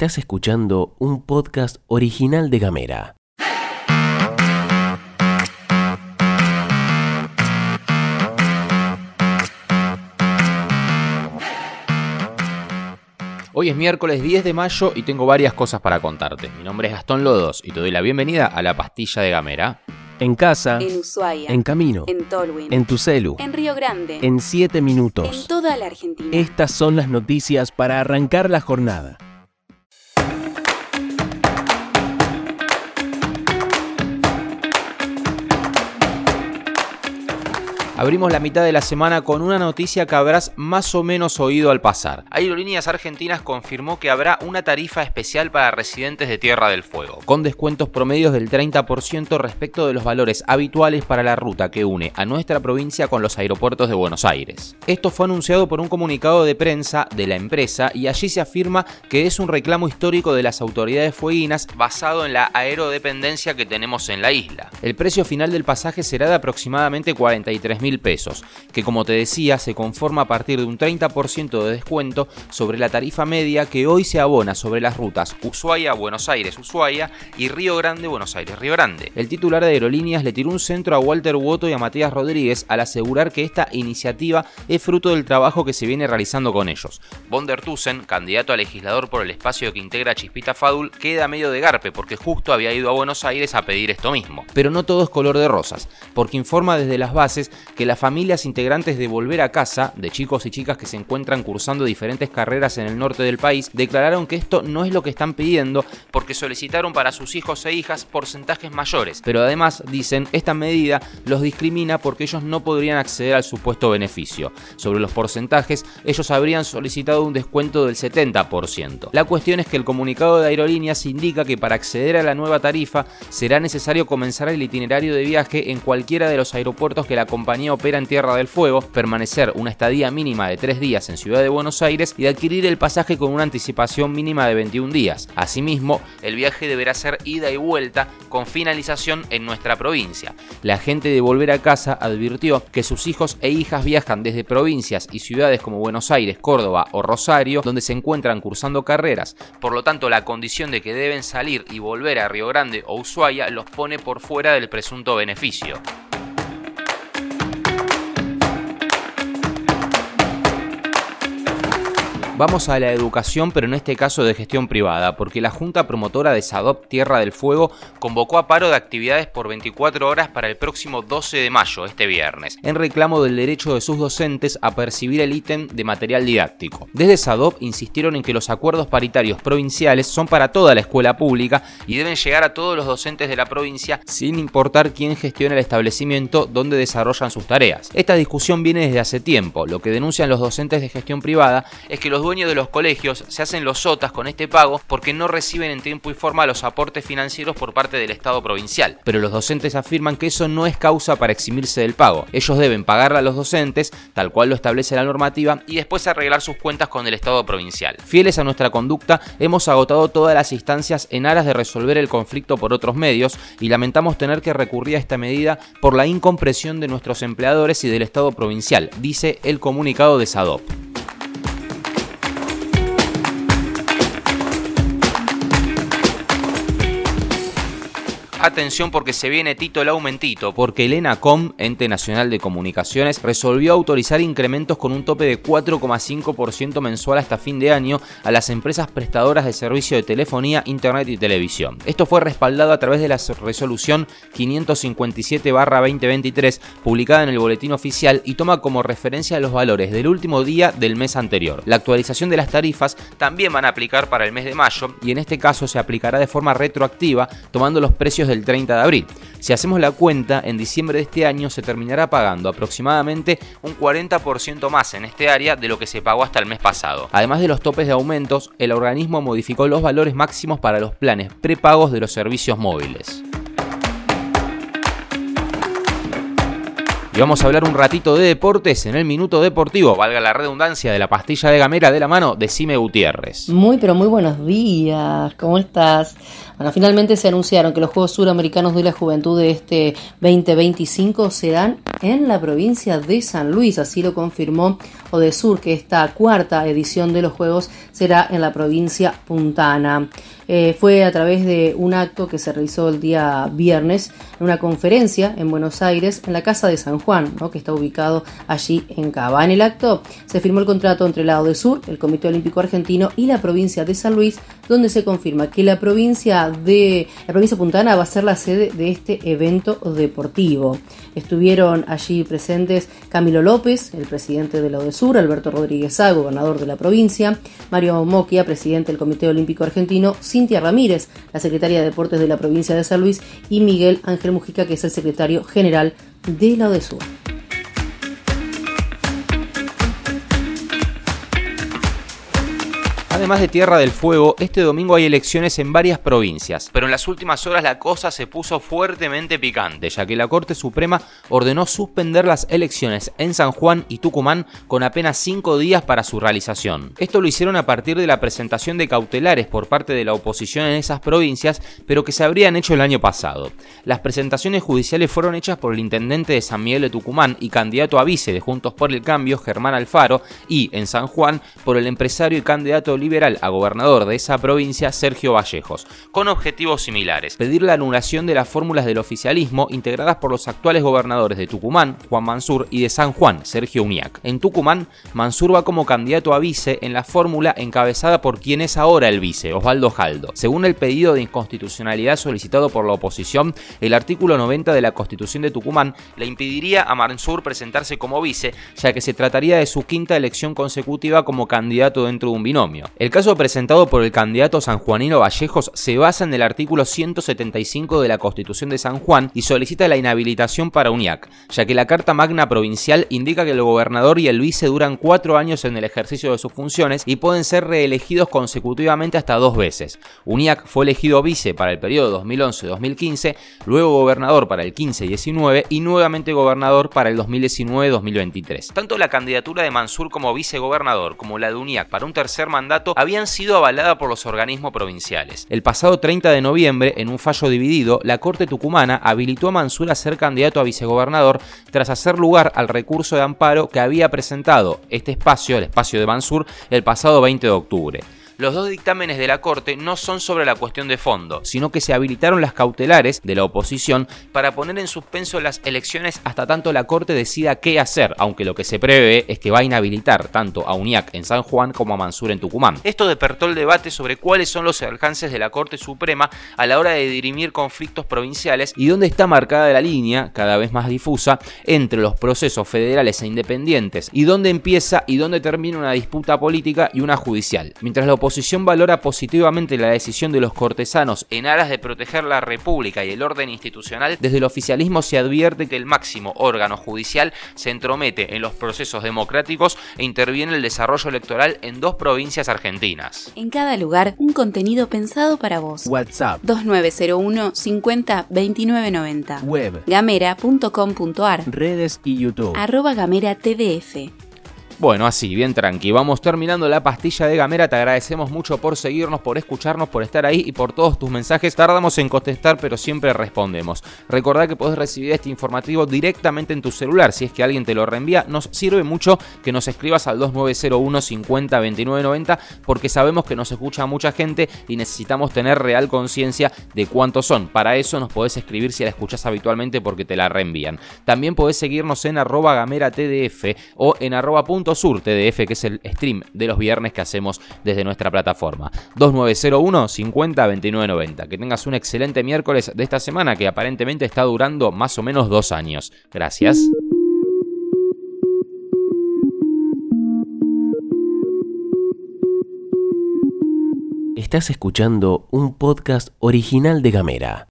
Estás escuchando un podcast original de Gamera. Hoy es miércoles 10 de mayo y tengo varias cosas para contarte. Mi nombre es Gastón Lodos y te doy la bienvenida a la pastilla de Gamera. En casa, En Ushuaia. en camino, En Tolwyn. en tu celu, En Río Grande. en 7 En minutos. toda la Argentina. Estas son las noticias para arrancar la jornada. Abrimos la mitad de la semana con una noticia que habrás más o menos oído al pasar. Aerolíneas Argentinas confirmó que habrá una tarifa especial para residentes de Tierra del Fuego, con descuentos promedios del 30% respecto de los valores habituales para la ruta que une a nuestra provincia con los aeropuertos de Buenos Aires. Esto fue anunciado por un comunicado de prensa de la empresa y allí se afirma que es un reclamo histórico de las autoridades fueguinas basado en la aerodependencia que tenemos en la isla. El precio final del pasaje será de aproximadamente 43 pesos, que como te decía se conforma a partir de un 30% de descuento sobre la tarifa media que hoy se abona sobre las rutas Ushuaia-Buenos Aires-Ushuaia y Río Grande-Buenos Aires-Río Grande. El titular de Aerolíneas le tiró un centro a Walter Woto y a Matías Rodríguez al asegurar que esta iniciativa es fruto del trabajo que se viene realizando con ellos. Von der Tussen, candidato a legislador por el espacio que integra Chispita Fadul, queda medio de garpe porque justo había ido a Buenos Aires a pedir esto mismo. Pero no todo es color de rosas, porque informa desde las bases que las familias integrantes de Volver a Casa, de chicos y chicas que se encuentran cursando diferentes carreras en el norte del país, declararon que esto no es lo que están pidiendo porque solicitaron para sus hijos e hijas porcentajes mayores. Pero además, dicen, esta medida los discrimina porque ellos no podrían acceder al supuesto beneficio. Sobre los porcentajes, ellos habrían solicitado un descuento del 70%. La cuestión es que el comunicado de aerolíneas indica que para acceder a la nueva tarifa será necesario comenzar el itinerario de viaje en cualquiera de los aeropuertos que la compañía opera en Tierra del Fuego, permanecer una estadía mínima de 3 días en Ciudad de Buenos Aires y adquirir el pasaje con una anticipación mínima de 21 días. Asimismo, el viaje deberá ser ida y vuelta con finalización en nuestra provincia. La gente de Volver a Casa advirtió que sus hijos e hijas viajan desde provincias y ciudades como Buenos Aires, Córdoba o Rosario, donde se encuentran cursando carreras. Por lo tanto, la condición de que deben salir y volver a Río Grande o Ushuaia los pone por fuera del presunto beneficio. Vamos a la educación, pero en este caso de gestión privada, porque la Junta Promotora de SADOP Tierra del Fuego convocó a paro de actividades por 24 horas para el próximo 12 de mayo, este viernes, en reclamo del derecho de sus docentes a percibir el ítem de material didáctico. Desde SADOP insistieron en que los acuerdos paritarios provinciales son para toda la escuela pública y deben llegar a todos los docentes de la provincia sin importar quién gestiona el establecimiento donde desarrollan sus tareas. Esta discusión viene desde hace tiempo. Lo que denuncian los docentes de gestión privada es que los dueños de los colegios se hacen los sotas con este pago porque no reciben en tiempo y forma los aportes financieros por parte del Estado provincial. Pero los docentes afirman que eso no es causa para eximirse del pago. Ellos deben pagarle a los docentes, tal cual lo establece la normativa, y después arreglar sus cuentas con el Estado provincial. Fieles a nuestra conducta, hemos agotado todas las instancias en aras de resolver el conflicto por otros medios y lamentamos tener que recurrir a esta medida por la incompresión de nuestros empleadores y del Estado provincial, dice el comunicado de SADOP. Atención porque se viene Tito el aumentito, porque el ENACOM, Ente Nacional de Comunicaciones, resolvió autorizar incrementos con un tope de 4,5% mensual hasta fin de año a las empresas prestadoras de servicio de telefonía, internet y televisión. Esto fue respaldado a través de la resolución 557-2023, publicada en el boletín oficial y toma como referencia los valores del último día del mes anterior. La actualización de las tarifas también van a aplicar para el mes de mayo y en este caso se aplicará de forma retroactiva, tomando los precios del 30 de abril. Si hacemos la cuenta, en diciembre de este año se terminará pagando aproximadamente un 40% más en este área de lo que se pagó hasta el mes pasado. Además de los topes de aumentos, el organismo modificó los valores máximos para los planes prepagos de los servicios móviles. Y vamos a hablar un ratito de deportes en el Minuto Deportivo, valga la redundancia de la pastilla de gamera de la mano de Cime Gutiérrez. Muy, pero muy buenos días, ¿cómo estás? Bueno, finalmente se anunciaron que los Juegos Suramericanos de la Juventud de este 2025 serán en la provincia de San Luis, así lo confirmó Odesur, que esta cuarta edición de los Juegos será en la provincia puntana. Eh, fue a través de un acto que se realizó el día viernes, en una conferencia en Buenos Aires, en la Casa de San Juan, que está ubicado allí en Cava. En el acto se firmó el contrato entre el de Sur, el Comité Olímpico Argentino y la provincia de San Luis, donde se confirma que la provincia de la provincia puntana va a ser la sede de este evento deportivo. Estuvieron allí presentes Camilo López, el presidente de la Sur, Alberto Rodríguez A, gobernador de la provincia, Mario Moquia, presidente del Comité Olímpico Argentino, Cintia Ramírez, la secretaria de Deportes de la provincia de San Luis, y Miguel Ángel Mujica, que es el secretario general de la ODESUR. Además de Tierra del Fuego, este domingo hay elecciones en varias provincias, pero en las últimas horas la cosa se puso fuertemente picante, ya que la Corte Suprema ordenó suspender las elecciones en San Juan y Tucumán con apenas cinco días para su realización. Esto lo hicieron a partir de la presentación de cautelares por parte de la oposición en esas provincias, pero que se habrían hecho el año pasado. Las presentaciones judiciales fueron hechas por el intendente de San Miguel de Tucumán y candidato a vice de Juntos por el Cambio, Germán Alfaro, y en San Juan por el empresario y candidato liberal a gobernador de esa provincia, Sergio Vallejos, con objetivos similares. Pedir la anulación de las fórmulas del oficialismo integradas por los actuales gobernadores de Tucumán, Juan Mansur, y de San Juan, Sergio Uñac. En Tucumán, Mansur va como candidato a vice en la fórmula encabezada por quien es ahora el vice, Osvaldo Jaldo. Según el pedido de inconstitucionalidad solicitado por la oposición, el artículo 90 de la Constitución de Tucumán le impediría a Mansur presentarse como vice, ya que se trataría de su quinta elección consecutiva como candidato dentro de un binomio. El caso presentado por el candidato sanjuanino Vallejos se basa en el artículo 175 de la Constitución de San Juan y solicita la inhabilitación para UNIAC, ya que la Carta Magna Provincial indica que el gobernador y el vice duran cuatro años en el ejercicio de sus funciones y pueden ser reelegidos consecutivamente hasta dos veces. UNIAC fue elegido vice para el periodo 2011-2015, luego gobernador para el 15-19 y nuevamente gobernador para el 2019-2023. Tanto la candidatura de Mansur como vicegobernador como la de UNIAC para un tercer mandato habían sido avalada por los organismos provinciales. El pasado 30 de noviembre, en un fallo dividido, la Corte Tucumana habilitó a Mansur a ser candidato a vicegobernador tras hacer lugar al recurso de amparo que había presentado este espacio, el espacio de Mansur, el pasado 20 de octubre los dos dictámenes de la Corte no son sobre la cuestión de fondo, sino que se habilitaron las cautelares de la oposición para poner en suspenso las elecciones hasta tanto la Corte decida qué hacer, aunque lo que se prevé es que va a inhabilitar tanto a UNIAC en San Juan como a Mansur en Tucumán. Esto despertó el debate sobre cuáles son los alcances de la Corte Suprema a la hora de dirimir conflictos provinciales y dónde está marcada la línea, cada vez más difusa, entre los procesos federales e independientes y dónde empieza y dónde termina una disputa política y una judicial. Mientras la oposición valora positivamente la decisión de los cortesanos en aras de proteger la República y el orden institucional, desde el oficialismo se advierte que el máximo órgano judicial se entromete en los procesos democráticos e interviene en el desarrollo electoral en dos provincias argentinas. En cada lugar, un contenido pensado para vos. WhatsApp 2901 50 29 90. Web Gamera.com.ar Redes y YouTube Arroba Gamera TDF. Bueno, así, bien tranqui. Vamos terminando la pastilla de Gamera. Te agradecemos mucho por seguirnos, por escucharnos, por estar ahí y por todos tus mensajes. Tardamos en contestar, pero siempre respondemos. Recordá que podés recibir este informativo directamente en tu celular. Si es que alguien te lo reenvía, nos sirve mucho que nos escribas al 2901 50 29 90 porque sabemos que nos escucha mucha gente y necesitamos tener real conciencia de cuántos son. Para eso nos podés escribir si la escuchás habitualmente porque te la reenvían. También podés seguirnos en arroba gamera tdf o en arroba punto Sur TDF, que es el stream de los viernes que hacemos desde nuestra plataforma. 2901 50 29 90. Que tengas un excelente miércoles de esta semana que aparentemente está durando más o menos dos años. Gracias. Estás escuchando un podcast original de Gamera.